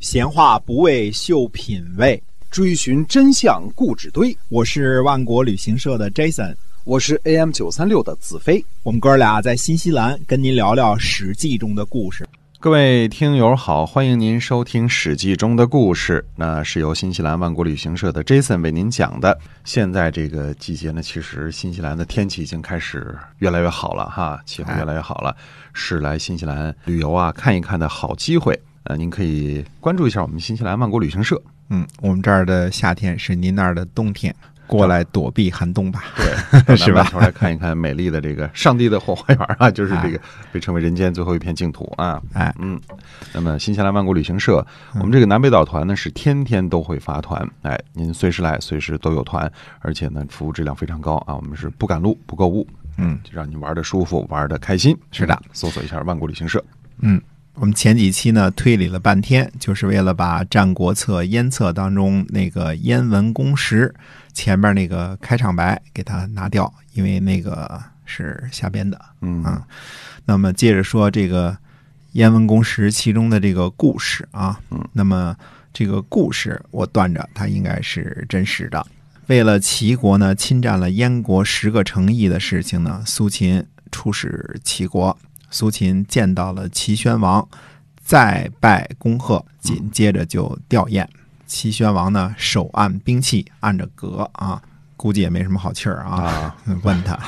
闲话不为秀品味，追寻真相固执堆。我是万国旅行社的 Jason，我是 AM 九三六的子飞。我们哥俩在新西兰跟您聊聊《史记》中的故事。各位听友好，欢迎您收听《史记》中的故事。那是由新西兰万国旅行社的 Jason 为您讲的。现在这个季节呢，其实新西兰的天气已经开始越来越好了哈，气候越来越好了，是来新西兰旅游啊看一看的好机会。呃，您可以关注一下我们新西兰万国旅行社。嗯，我们这儿的夏天是您那儿的冬天，过来躲避寒冬吧。对，是吧来看一看美丽的这个上帝的后花园啊，就是这个被称为人间最后一片净土啊。哎，嗯，那么新西兰万国旅行社，我们这个南北岛团呢是天天都会发团，哎，您随时来，随时都有团，而且呢服务质量非常高啊，我们是不赶路不购物，嗯，就让你玩的舒服，玩的开心。是的嗯，搜索一下万国旅行社。嗯，我们前几期呢推理了半天，就是为了把《战国策》燕策当中那个燕文公时前面那个开场白给它拿掉，因为那个是瞎编的。嗯啊那么接着说这个燕文公时其中的这个故事啊，嗯，那么这个故事我断着它应该是真实的。为了齐国呢侵占了燕国十个城邑的事情呢，苏秦出使齐国，苏秦见到了齐宣王，再拜恭贺，紧接着就吊唁。齐宣王呢手按兵器，按着戈啊，估计也没什么好气儿啊。啊，问他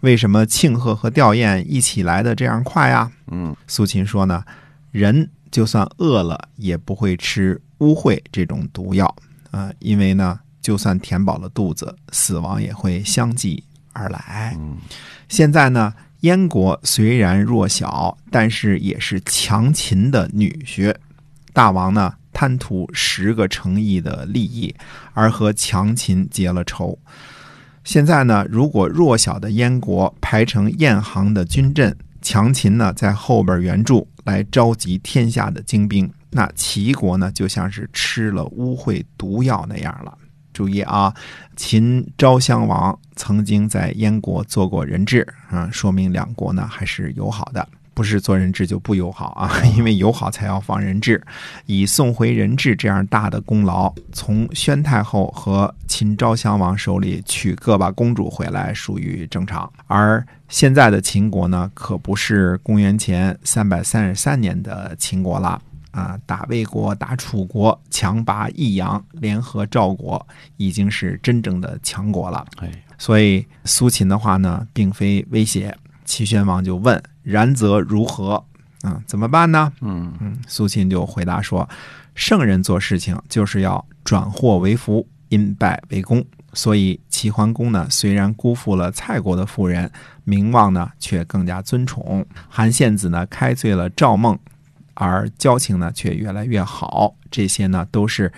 为什么庆贺和吊唁一起来的这样快呀？嗯苏秦说呢，人就算饿了也不会吃污秽这种毒药啊、呃因为呢，就算填饱了肚子，死亡也会相继而来。嗯现在呢，燕国虽然弱小，但是也是强秦的女婿。大王呢，贪图十个城邑的利益，而和强秦结了仇。现在呢，如果弱小的燕国排成燕行的军阵，强秦呢在后边援助，来召集天下的精兵，那齐国呢就像是吃了污秽毒药那样了。注意啊，秦昭襄王曾经在燕国做过人质啊，说明两国呢还是友好的。不是做人质就不友好啊，因为友好才要放人质。以送回人质这样大的功劳，从宣太后和秦昭襄王手里取个把公主回来，属于正常。而现在的秦国呢，可不是公元前三百三十三年的秦国了。啊，打魏国、打楚国，强拔益阳，联合赵国，已经是真正的强国了。哎，所以苏秦的话呢，并非威胁。齐宣王就问：“然则如何？啊，怎么办呢？”嗯嗯，苏秦就回答说：“圣人做事情就是要转祸为福，因败为功。所以齐桓公呢，虽然辜负了蔡国的妇人，名望呢却更加尊崇。韩献子呢，开罪了赵孟，而交情呢却越来越好。这些呢都是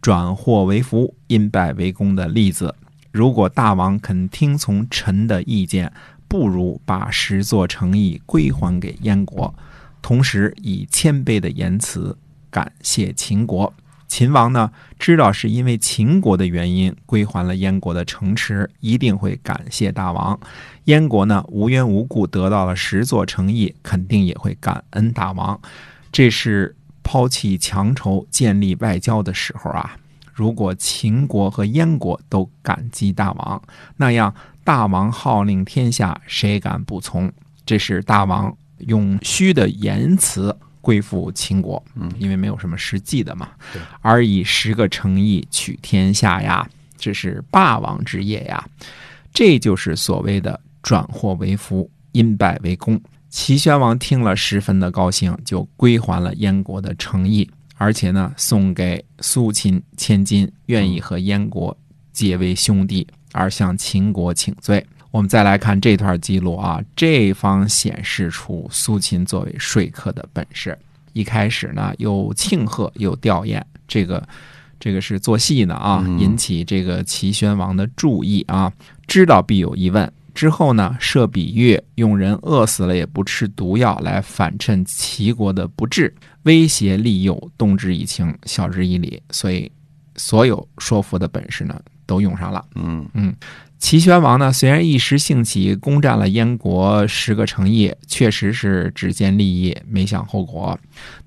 转祸为福，因败为功的例子。如果大王肯听从臣的意见，不如把十座城邑归还给燕国。”同时以谦卑的言辞感谢秦国。秦王呢，知道是因为秦国的原因归还了燕国的城池，一定会感谢大王。燕国呢，无缘无故得到了十座城邑，肯定也会感恩大王。这是抛弃强仇、建立外交的时候啊！如果秦国和燕国都感激大王，那样大王号令天下，谁敢不从？这是大王用虚的言辞归附秦国，嗯因为没有什么实际的嘛，而以十个诚意取天下呀，这是霸王之业呀，这就是所谓的转祸为福，因败为功。齐宣王听了十分的高兴，就归还了燕国的诚意，而且呢，送给苏秦千金，愿意和燕国结为兄弟，而向秦国请罪。我们再来看这段记录啊，这方显示出苏秦作为说客的本事。一开始呢，又庆贺又吊唁，这个这个是做戏呢啊，嗯引起这个齐宣王的注意啊，知道必有疑问。之后呢，设比喻，用人饿死了也不吃毒药来反衬齐国的不治，威胁利诱，动之以情，晓之以理。所以，所有说服的本事呢，都用上了。嗯齐宣王呢，虽然一时兴起攻占了燕国十个城邑，确实是只见利益，没想后果。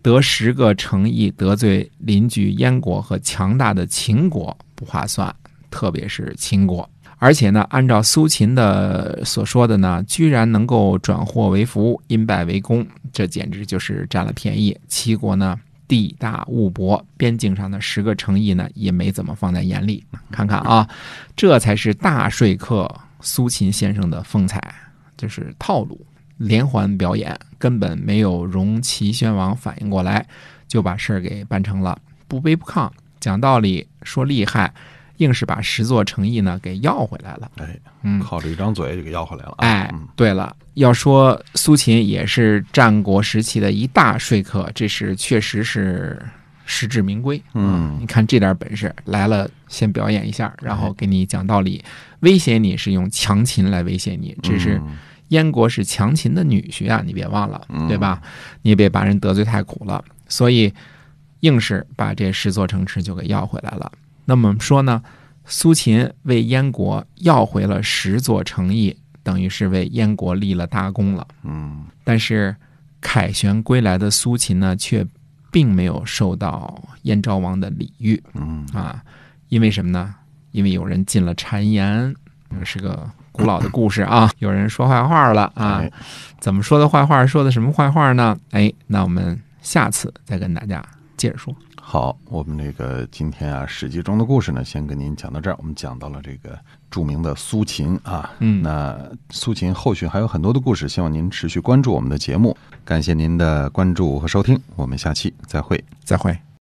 得十个城邑，得罪邻居燕国和强大的秦国，不划算，特别是秦国。而且呢，按照苏秦的所说的呢，居然能够转祸为福，因败为功，这简直就是占了便宜。齐国呢，地大物博，边境上的十个城邑呢，也没怎么放在眼里。看看啊，这才是大说客苏秦先生的风采，就是套路，连环表演，根本没有容齐宣王反应过来，就把事儿给办成了，不卑不亢，讲道理，说厉害，硬是把十座城邑呢给要回来了。哎，嗯，靠着一张嘴就给要回来了啊。哎嗯，对了，要说苏秦也是战国时期的一大说客，这是确实是实至名归。嗯你看这点本事来了，先表演一下，然后给你讲道理，威胁你是用强秦来威胁你，这是嗯燕国是强秦的女婿啊，你别忘了，嗯对吧？你也别把人得罪太苦了，所以硬是把这十座城池就给要回来了。那么说呢，苏秦为燕国要回了十座城邑，等于是为燕国立了大功了。嗯但是凯旋归来的苏秦呢，却并没有受到燕昭王的礼遇嗯啊，因为什么呢？因为有人进了谗言，这是个古老的故事啊，有人说坏话了啊哎，怎么说的坏话？说的什么坏话呢？哎，那我们下次再跟大家接着说。好，我们这个今天啊，《史记》中的故事呢，先跟您讲到这儿。我们讲到了这个著名的苏秦啊，嗯那苏秦后续还有很多的故事，希望您持续关注我们的节目。感谢您的关注和收听，我们下期再会。再会。